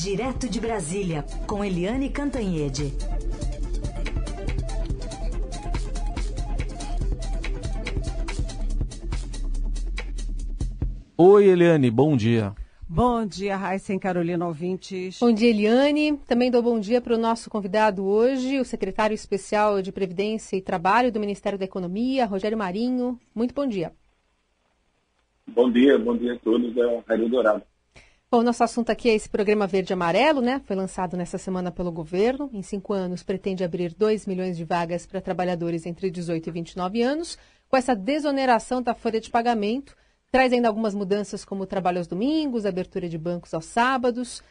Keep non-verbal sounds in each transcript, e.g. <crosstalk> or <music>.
Direto de Brasília, com Eliane Cantanhede. Oi, Eliane, bom dia. Bom dia, Raíssa e Carolina ouvintes. Bom dia, Eliane. Também dou bom dia para o nosso convidado hoje, o secretário especial de Previdência e Trabalho do Ministério da Economia, Rogério Marinho. Muito bom dia. Bom dia, bom dia a todos da Rádio Dourado. Bom, nosso assunto aqui é esse programa Verde Amarelo, né? Foi lançado nessa semana pelo governo. Em cinco anos, pretende abrir 2 milhões de vagas para trabalhadores entre 18 e 29 anos, com essa desoneração da folha de pagamento Traz ainda algumas mudanças, como trabalho aos domingos, abertura de bancos aos sábados.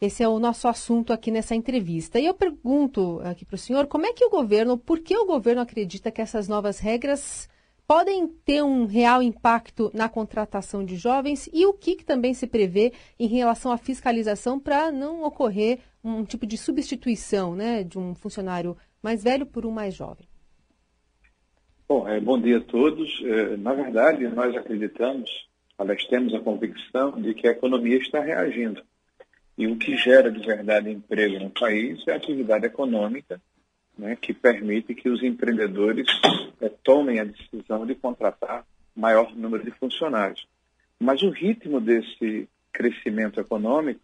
Esse é o nosso assunto aqui nessa entrevista. E eu pergunto aqui para o senhor como é que o governo, por que o governo acredita que essas novas regras podem ter um real impacto na contratação de jovens e o que, que também se prevê em relação à fiscalização para não ocorrer um tipo de substituição né, de um funcionário mais velho por um mais jovem? Bom, é, bom dia a todos. É, na verdade, nós acreditamos, aliás, temos a convicção de que a economia está reagindo. E o que gera de verdade emprego no país é a atividade econômica, né, que permite que os empreendedores é, tomem a decisão de contratar maior número de funcionários. Mas o ritmo desse crescimento econômico,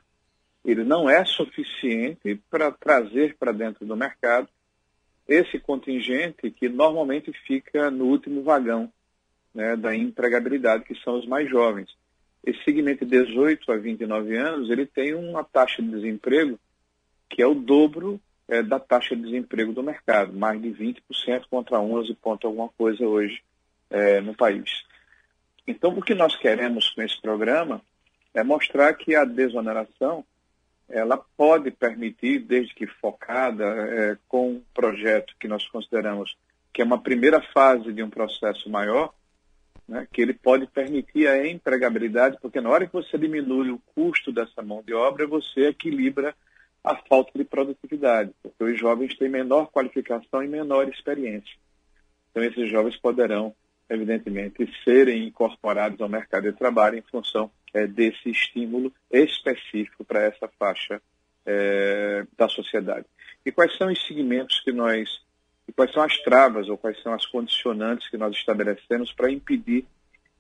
ele não é suficiente para trazer para dentro do mercado esse contingente que normalmente fica no último vagão né, da empregabilidade, que são os mais jovens. Esse segmento de 18 a 29 anos, ele tem uma taxa de desemprego que é o dobro é, da taxa de desemprego do mercado, mais de 20% contra 11 ponto alguma coisa hoje é, no país. Então, o que nós queremos com esse programa é mostrar que a desoneração ela pode permitir, desde que focada, é, com um projeto que nós consideramos que é uma primeira fase de um processo maior, né, que ele pode permitir a empregabilidade, porque na hora que você diminui o custo dessa mão de obra, você equilibra a falta de produtividade, porque os jovens têm menor qualificação e menor experiência. Então, esses jovens poderão, evidentemente, serem incorporados ao mercado de trabalho em função é, desse estímulo específico para essa faixa é, da sociedade. E quais são os segmentos que nós, e quais são as travas ou quais são as condicionantes que nós estabelecemos para impedir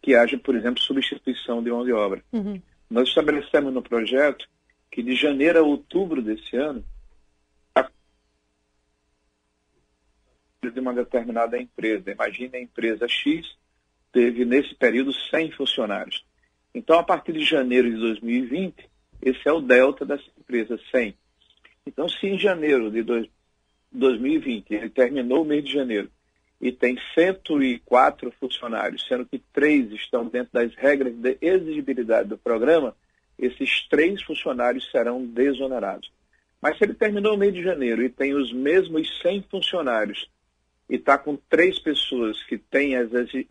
que haja, por exemplo, substituição de mão de obra? Uhum. Nós estabelecemos no projeto que de janeiro a outubro desse ano, de uma determinada empresa. Imagine a empresa X teve nesse período 100 funcionários. Então, a partir de janeiro de 2020, esse é o delta dessa empresa, 100. Então, se em janeiro de dois, 2020 ele terminou o mês de janeiro e tem 104 funcionários, sendo que três estão dentro das regras de exigibilidade do programa, esses três funcionários serão desonerados. Mas se ele terminou o mês de janeiro e tem os mesmos 100 funcionários e está com três pessoas que têm a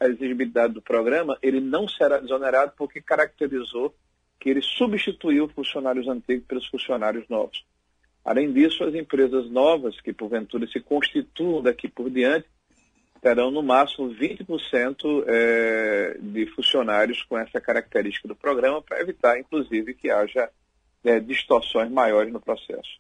exigibilidade do programa, ele não será desonerado porque caracterizou que ele substituiu funcionários antigos pelos funcionários novos. Além disso, as empresas novas, que porventura se constituam daqui por diante, terão no máximo 20% é, de funcionários com essa característica do programa, para evitar, inclusive, que haja é, distorções maiores no processo.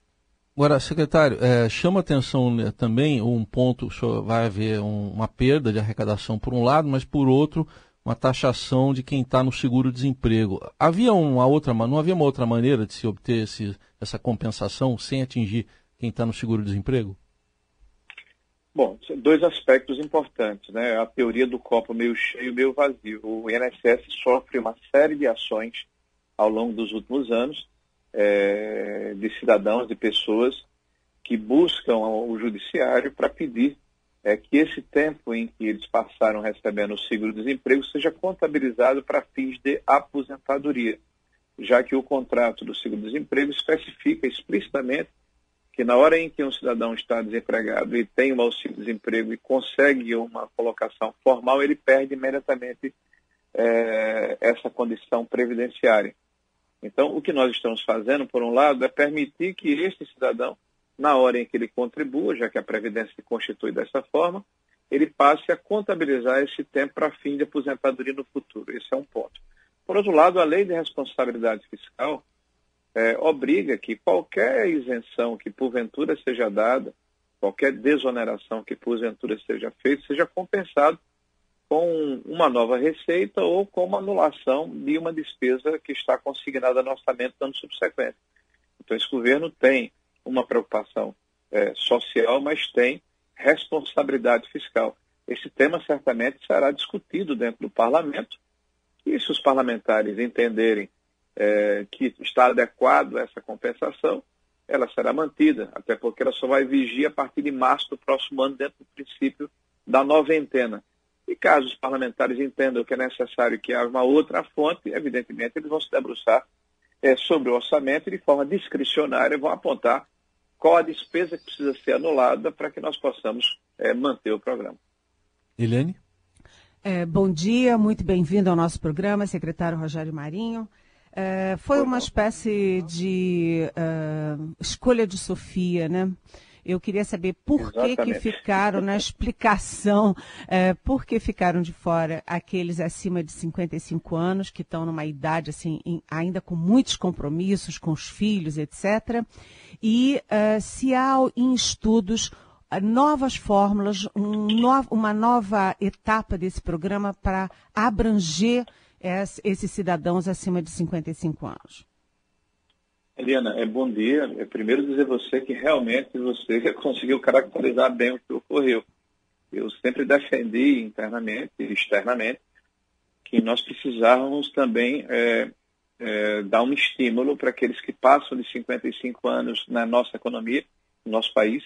Agora, secretário, é, chama atenção né, também um ponto, vai haver um, uma perda de arrecadação por um lado, mas por outro, uma taxação de quem está no seguro-desemprego. Havia uma outra, não havia uma outra maneira de se obter esse, essa compensação sem atingir quem está no seguro-desemprego? Bom, dois aspectos importantes, né? A teoria do copo meio cheio, meio vazio. O INSS sofre uma série de ações ao longo dos últimos anos é, de cidadãos, de pessoas que buscam o judiciário para pedir é, que esse tempo em que eles passaram recebendo o seguro-desemprego seja contabilizado para fins de aposentadoria, já que o contrato do seguro-desemprego especifica explicitamente que na hora em que um cidadão está desempregado e tem um auxílio-desemprego e consegue uma colocação formal, ele perde imediatamente é, essa condição previdenciária. Então, o que nós estamos fazendo, por um lado, é permitir que este cidadão, na hora em que ele contribua, já que a Previdência se constitui dessa forma, ele passe a contabilizar esse tempo para fim de aposentadoria no futuro. Esse é um ponto. Por outro lado, a lei de responsabilidade fiscal, é, obriga que qualquer isenção que porventura seja dada, qualquer desoneração que porventura seja feita, seja compensado com uma nova receita ou com uma anulação de uma despesa que está consignada no orçamento no ano subsequente. Então, esse governo tem uma preocupação é, social, mas tem responsabilidade fiscal. Esse tema certamente será discutido dentro do parlamento e se os parlamentares entenderem é, que está adequado essa compensação, ela será mantida, até porque ela só vai vigir a partir de março do próximo ano, dentro do princípio da noventena. E caso os parlamentares entendam que é necessário que haja uma outra fonte, evidentemente eles vão se debruçar é, sobre o orçamento e de forma discricionária vão apontar qual a despesa que precisa ser anulada para que nós possamos é, manter o programa. Eliane? É, bom dia, muito bem-vindo ao nosso programa, secretário Rogério Marinho. É, foi uma espécie de uh, escolha de Sofia, né? Eu queria saber por que, que ficaram na <laughs> explicação, é, por que ficaram de fora aqueles acima de 55 anos, que estão numa idade assim, em, ainda com muitos compromissos com os filhos, etc. E uh, se há em estudos novas fórmulas, um no, uma nova etapa desse programa para abranger esses cidadãos acima de 55 anos? Eliana, é bom dia. É primeiro dizer a você que realmente você <laughs> conseguiu caracterizar bem o que ocorreu. Eu sempre defendi internamente e externamente que nós precisávamos também é, é, dar um estímulo para aqueles que passam de 55 anos na nossa economia, no nosso país,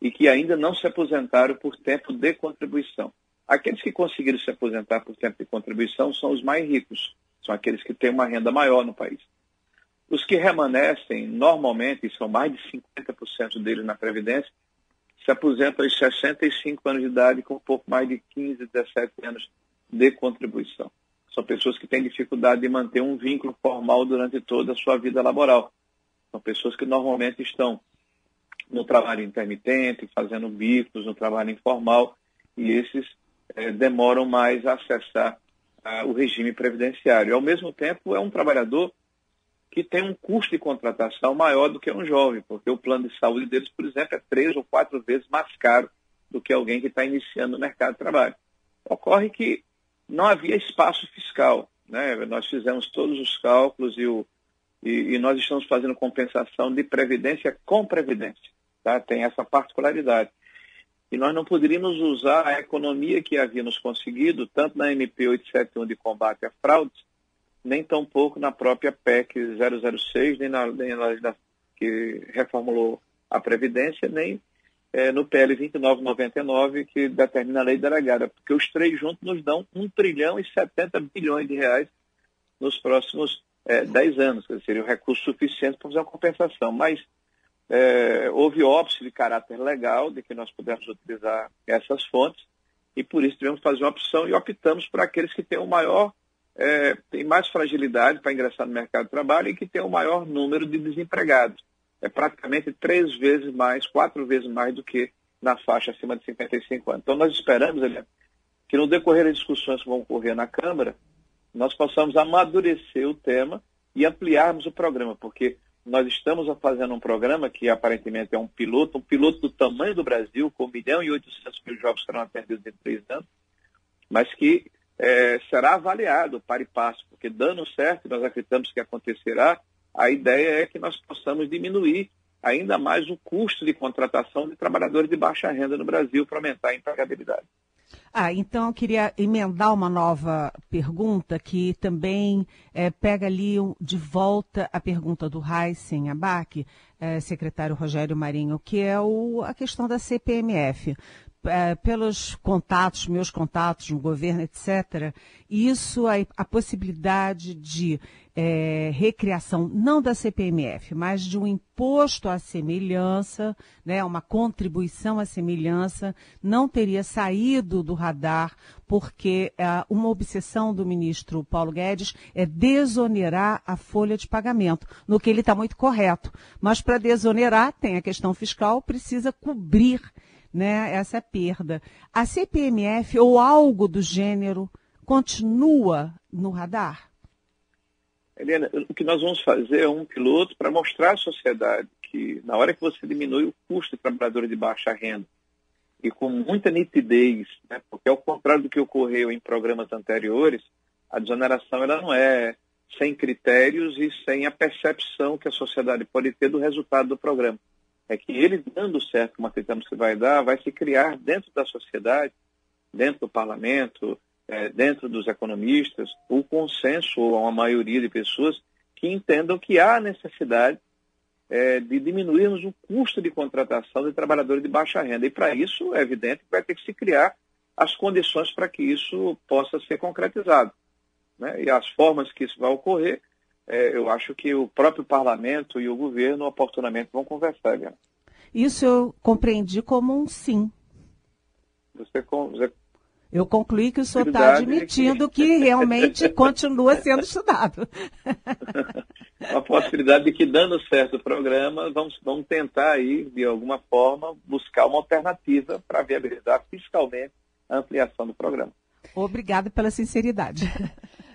e que ainda não se aposentaram por tempo de contribuição. Aqueles que conseguiram se aposentar por tempo de contribuição são os mais ricos, são aqueles que têm uma renda maior no país. Os que remanescem, normalmente, são mais de 50% deles na Previdência, se aposentam aos 65 anos de idade com um pouco mais de 15, 17 anos de contribuição. São pessoas que têm dificuldade de manter um vínculo formal durante toda a sua vida laboral. São pessoas que normalmente estão no trabalho intermitente, fazendo bicos, no trabalho informal, e esses é, demoram mais a acessar ah, o regime previdenciário. Ao mesmo tempo, é um trabalhador que tem um custo de contratação maior do que um jovem, porque o plano de saúde deles, por exemplo, é três ou quatro vezes mais caro do que alguém que está iniciando no mercado de trabalho. Ocorre que não havia espaço fiscal. Né? Nós fizemos todos os cálculos e, o, e, e nós estamos fazendo compensação de previdência com previdência. Tá? Tem essa particularidade. E nós não poderíamos usar a economia que havíamos conseguido, tanto na MP 871 de combate a fraudes, nem tampouco na própria PEC 006, nem na, nem na que reformulou a Previdência, nem é, no PL 2999, que determina a lei delegada, porque os três juntos nos dão 1 trilhão e 70 bilhões de reais nos próximos é, 10 anos, que seria o recurso suficiente para fazer uma compensação. Mas é, houve óbice de caráter legal de que nós pudéssemos utilizar essas fontes e por isso tivemos que fazer uma opção e optamos por aqueles que têm o maior, é, mais fragilidade para ingressar no mercado de trabalho e que têm o maior número de desempregados. É praticamente três vezes mais, quatro vezes mais do que na faixa acima de 55 anos. Então nós esperamos, Eliane, que no decorrer das discussões que vão ocorrer na Câmara, nós possamos amadurecer o tema e ampliarmos o programa, porque nós estamos fazendo um programa que aparentemente é um piloto, um piloto do tamanho do Brasil, com 1 milhão e 800 mil jovens serão atendidos em três anos, mas que é, será avaliado para e passo, porque dando certo, nós acreditamos que acontecerá, a ideia é que nós possamos diminuir ainda mais o custo de contratação de trabalhadores de baixa renda no Brasil para aumentar a empregabilidade. Ah, então eu queria emendar uma nova pergunta que também é, pega ali de volta a pergunta do Heisen Abac, é, secretário Rogério Marinho, que é o, a questão da CPMF é, pelos contatos, meus contatos no governo, etc., isso, a, a possibilidade de é, recriação, não da CPMF, mas de um imposto à semelhança, né, uma contribuição à semelhança, não teria saído do radar, porque é, uma obsessão do ministro Paulo Guedes é desonerar a folha de pagamento, no que ele está muito correto. Mas para desonerar, tem a questão fiscal, precisa cobrir né, essa perda. A CPMF ou algo do gênero continua no radar? Eliana, o que nós vamos fazer é um piloto para mostrar à sociedade que, na hora que você diminui o custo de trabalhadores de baixa renda, e com muita nitidez, né, porque ao contrário do que ocorreu em programas anteriores, a desoneração ela não é sem critérios e sem a percepção que a sociedade pode ter do resultado do programa. É que ele dando certo, como acreditamos que vai dar, vai se criar dentro da sociedade, dentro do parlamento, é, dentro dos economistas, o consenso ou uma maioria de pessoas que entendam que há necessidade é, de diminuirmos o custo de contratação de trabalhadores de baixa renda. E para isso, é evidente que vai ter que se criar as condições para que isso possa ser concretizado. Né? E as formas que isso vai ocorrer, é, eu acho que o próprio parlamento e o governo oportunamente vão conversar. Né? Isso eu compreendi como um sim. Você, você eu concluí que o senhor está admitindo que... que realmente <laughs> continua sendo estudado. <laughs> a possibilidade de que, dando certo o programa, vamos, vamos tentar aí, de alguma forma, buscar uma alternativa para viabilizar fiscalmente a ampliação do programa. Obrigada pela sinceridade.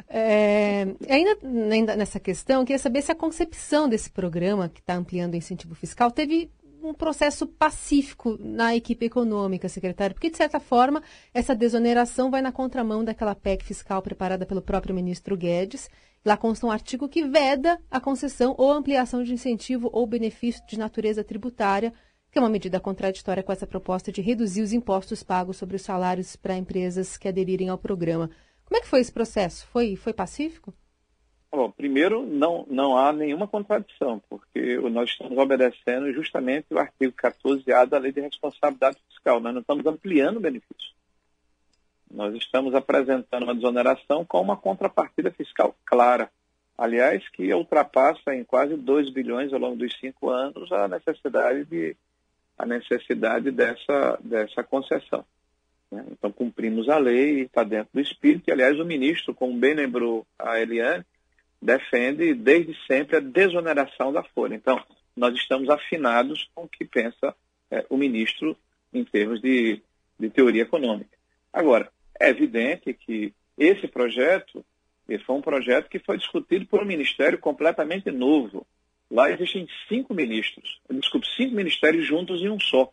É, ainda, ainda nessa questão, eu queria saber se a concepção desse programa, que está ampliando o incentivo fiscal, teve um processo pacífico na equipe econômica, secretário, porque, de certa forma, essa desoneração vai na contramão daquela PEC fiscal preparada pelo próprio ministro Guedes. Lá consta um artigo que veda a concessão ou ampliação de incentivo ou benefício de natureza tributária, que é uma medida contraditória com essa proposta de reduzir os impostos pagos sobre os salários para empresas que aderirem ao programa. Como é que foi esse processo? Foi, foi pacífico? Bom, primeiro, não, não há nenhuma contradição, porque nós estamos obedecendo justamente o artigo 14A da Lei de Responsabilidade Fiscal. Nós não estamos ampliando o benefício. Nós estamos apresentando uma desoneração com uma contrapartida fiscal clara. Aliás, que ultrapassa em quase 2 bilhões ao longo dos cinco anos a necessidade, de, a necessidade dessa, dessa concessão. Né? Então, cumprimos a lei, está dentro do espírito, e, aliás, o ministro, como bem lembrou a Eliane, defende desde sempre a desoneração da folha. Então, nós estamos afinados com o que pensa é, o ministro em termos de, de teoria econômica. Agora, é evidente que esse projeto esse foi um projeto que foi discutido por um ministério completamente novo. Lá existem cinco ministros, desculpe, cinco ministérios juntos em um só.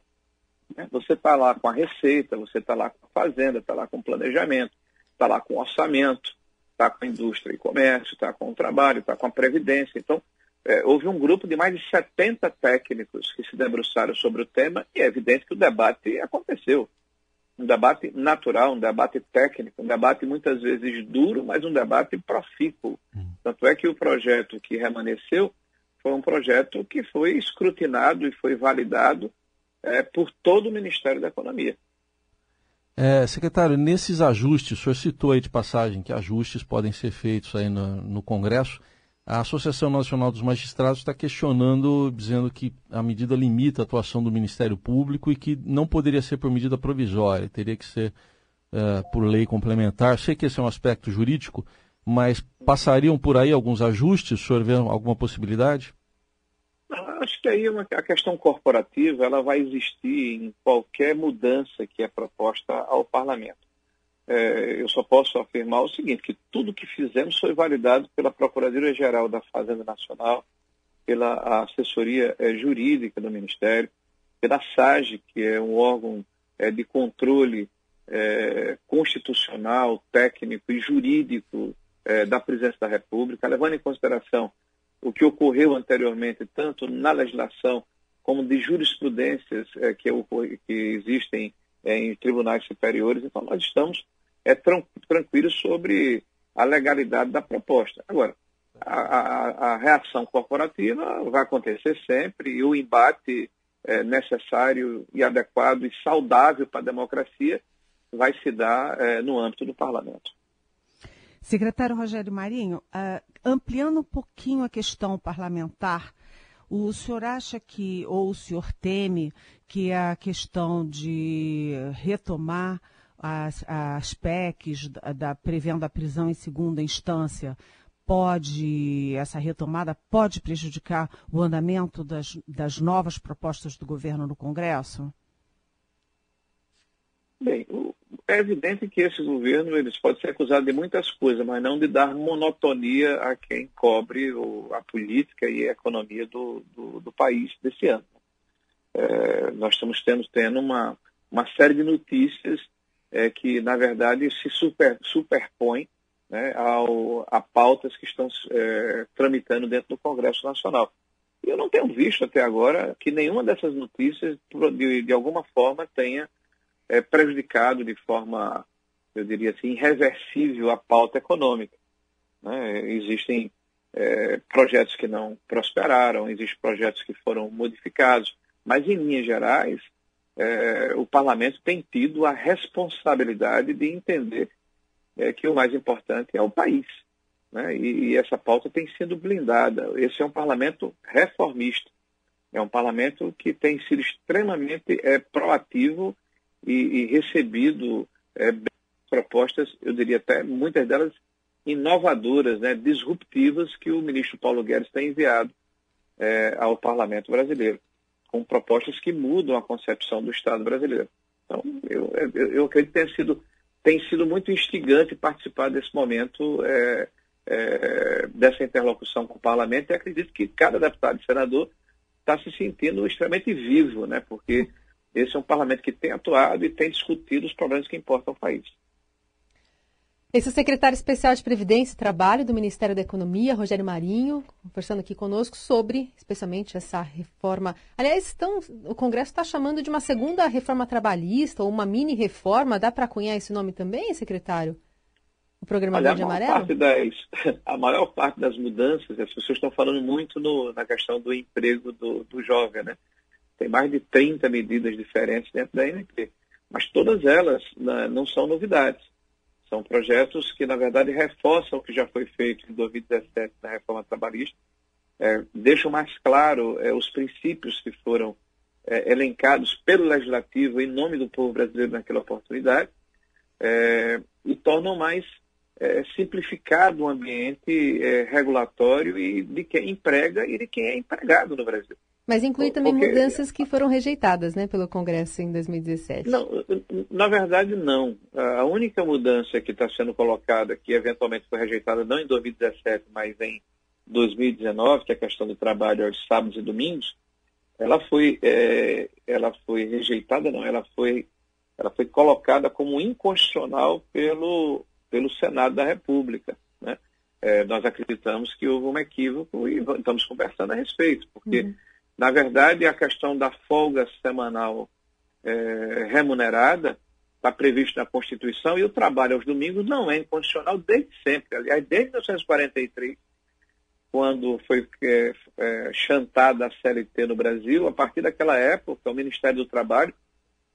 Né? Você está lá com a Receita, você está lá com a Fazenda, está lá com o Planejamento, está lá com o Orçamento, está com a indústria e comércio, está com o trabalho, está com a previdência. Então, é, houve um grupo de mais de 70 técnicos que se debruçaram sobre o tema e é evidente que o debate aconteceu. Um debate natural, um debate técnico, um debate muitas vezes duro, mas um debate profícuo. Hum. Tanto é que o projeto que remanesceu foi um projeto que foi escrutinado e foi validado é, por todo o Ministério da Economia. É, secretário, nesses ajustes, o senhor citou aí de passagem que ajustes podem ser feitos aí no, no Congresso. A Associação Nacional dos Magistrados está questionando, dizendo que a medida limita a atuação do Ministério Público e que não poderia ser por medida provisória, teria que ser é, por lei complementar. Sei que esse é um aspecto jurídico, mas passariam por aí alguns ajustes? O senhor vê alguma possibilidade? Acho que aí uma, a questão corporativa ela vai existir em qualquer mudança que é proposta ao parlamento. É, eu só posso afirmar o seguinte, que tudo que fizemos foi validado pela Procuradoria-Geral da Fazenda Nacional, pela assessoria é, jurídica do Ministério, pela SAGE, que é um órgão é, de controle é, constitucional, técnico e jurídico é, da Presidência da República, levando em consideração o que ocorreu anteriormente, tanto na legislação como de jurisprudências é, que, que, existem é, em tribunais superiores. Então, nós estamos é, tranquilos sobre a legalidade da proposta. Agora, a, a, a reação corporativa vai acontecer sempre e o embate é, necessário e adequado e saudável para a democracia vai se dar no âmbito do parlamento. Secretário Rogério Marinho, uh, ampliando um pouquinho a questão parlamentar, o senhor acha que, ou o senhor teme, que a questão de retomar as, as PECs da, da, prevendo a prisão em segunda instância pode, essa retomada pode prejudicar o andamento das, das novas propostas do governo no Congresso? Bem, é evidente que esse governo eles pode ser acusado de muitas coisas, mas não de dar monotonia a quem cobre o, a política e a economia do, do, do país desse ano. É, nós estamos tendo, tendo uma, uma série de notícias é, que, na verdade, se super, superpõem né, ao, a pautas que estão é, tramitando dentro do Congresso Nacional. E eu não tenho visto até agora que nenhuma dessas notícias, de, de alguma forma, tenha é, prejudicado de forma, eu diria assim, irreversível a pauta econômica. Né? Existem é, projetos que não prosperaram, existem projetos que foram modificados, mas, em linhas gerais, é, o parlamento tem tido a responsabilidade de entender é, que o mais importante é o país. Né? E, e, essa pauta tem sido blindada. Esse é um parlamento reformista. É um parlamento que tem sido extremamente é, proativo e, e recebido é, propostas, eu diria até muitas delas inovadoras, né, disruptivas, que o ministro Paulo Guedes tem enviado é, ao parlamento brasileiro, com propostas que mudam a concepção do Estado brasileiro. Então, eu, eu, eu acredito que sido, tem sido muito instigante participar desse momento é, é, dessa interlocução com o parlamento e acredito que cada deputado e senador está se sentindo extremamente vivo, né? porque esse é um parlamento que tem atuado e tem discutido os problemas que importam ao país. Esse é o secretário especial de Previdência e Trabalho do Ministério da Economia, Rogério Marinho, conversando aqui conosco sobre, especialmente, essa reforma. Aliás, estão, o Congresso está chamando de uma segunda reforma trabalhista ou uma mini reforma. Dá para cunhar esse nome também, secretário? o programa Olha, Verde a Amarelo? Parte das, <laughs> a maior parte das mudanças, as pessoas estão falando muito no, na questão do emprego do, do jovem, né? Tem mais de 30 medidas diferentes dentro da NP, mas todas elas né, não são novidades. São projetos que, na verdade, reforçam o que já foi feito em 2017 na reforma trabalhista, é, deixam mais claro é, os princípios que foram é, elencados pelo Legislativo em nome do povo brasileiro naquela oportunidade é, e tornam mais é, simplificado o ambiente é, regulatório e de quem emprega e de quem é empregado no Brasil. Mas inclui também Porque, mudanças que foram rejeitadas né, pelo Congresso em 2017. Não, na verdade, não. A única mudança que está sendo colocada, que eventualmente foi rejeitada não em 2017, mas em 2019, que é a questão do trabalho aos sábados e domingos, ela foi, é, ela foi rejeitada, não, ela foi, ela foi colocada como inconstitucional pelo, pelo Senado da República. Né? É, nós acreditamos que houve um equívoco e estamos conversando a respeito, porque, uhum. Na verdade, a questão da folga semanal é, remunerada está prevista na Constituição e o trabalho aos domingos não é incondicional desde sempre. Aliás, desde 1943, quando foi é, é, chantada a CLT no Brasil, a partir daquela época, o Ministério do Trabalho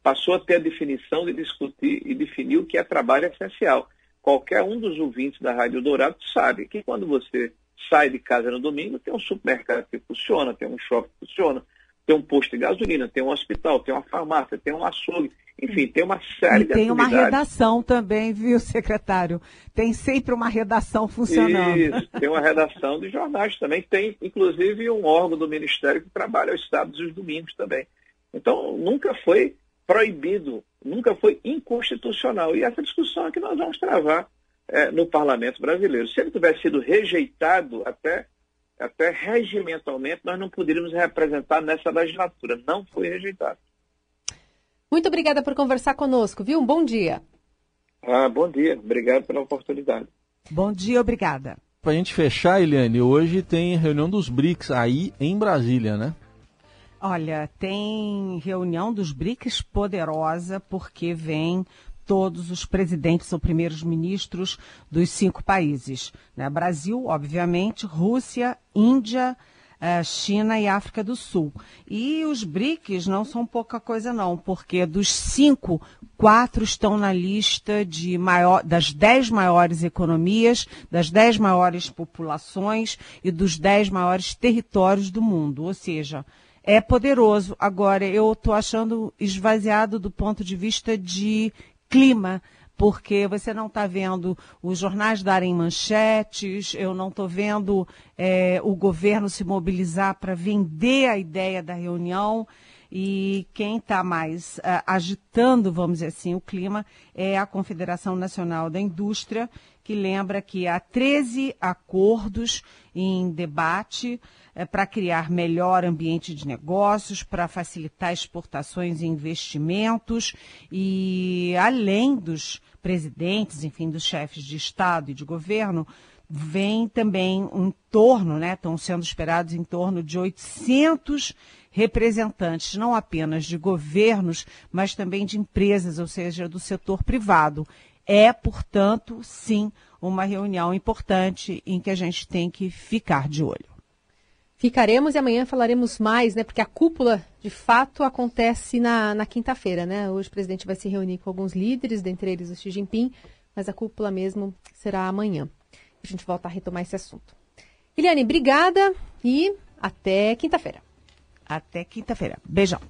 passou a ter a definição de discutir e definir o que é trabalho essencial qualquer um dos ouvintes da Rádio Dourado sabe que quando você sai de casa no domingo, tem um supermercado que funciona, tem um shopping que funciona, tem um posto de gasolina, tem um hospital, tem uma farmácia, tem um açougue, enfim, tem uma série e de tem uma redação também, viu, secretário? Tem sempre uma redação funcionando. Isso, tem uma redação de jornais também, tem inclusive um órgão do Ministério que trabalha os sábados e os domingos também. Então, nunca foi proibido, nunca foi inconstitucional. E essa discussão é que nós vamos travar é, no parlamento brasileiro. Se ele tivesse sido rejeitado até, até regimentalmente, nós não poderíamos representar nessa legislatura. Não foi rejeitado. Muito obrigada por conversar conosco, viu? Um bom dia. Ah, bom dia. Obrigado pela oportunidade. Bom dia, obrigada. Para a gente fechar, Eliane, hoje tem reunião dos BRICS aí em Brasília, né? Olha, tem reunião dos BRICS poderosa, porque vem todos os presidentes ou primeiros ministros dos cinco países. Né? Brasil, obviamente, Rússia, Índia, eh, China e África do Sul. E os BRICS não são pouca coisa não, porque dos cinco, quatro estão na lista de maior, das dez maiores economias, das dez maiores populações e dos dez maiores territórios do mundo. Ou seja, é poderoso. Agora, eu estou achando esvaziado do ponto de vista de clima, porque você não está vendo os jornais darem manchetes, eu não estou vendo é, o governo se mobilizar para vender a ideia da reunião. E quem está mais uh, agitando, vamos dizer assim, o clima é a Confederação Nacional da Indústria, que lembra que há 13 acordos em debate é, para criar melhor ambiente de negócios, para facilitar exportações e investimentos e além dos presidentes, enfim, dos chefes de Estado e de governo, vem também um torno, né? Estão sendo esperados em torno de 800 representantes, não apenas de governos, mas também de empresas, ou seja, do setor privado. É, portanto, sim, uma reunião importante em que a gente tem que ficar de olho. Ficaremos e amanhã falaremos mais, né? Porque a cúpula, de fato, acontece na, na quinta-feira, né? Hoje o presidente vai se reunir com alguns líderes, dentre eles o Xi Jinping, mas a cúpula mesmo será amanhã. A gente volta a retomar esse assunto. Eliane, obrigada e até quinta-feira. Até quinta-feira. Beijão.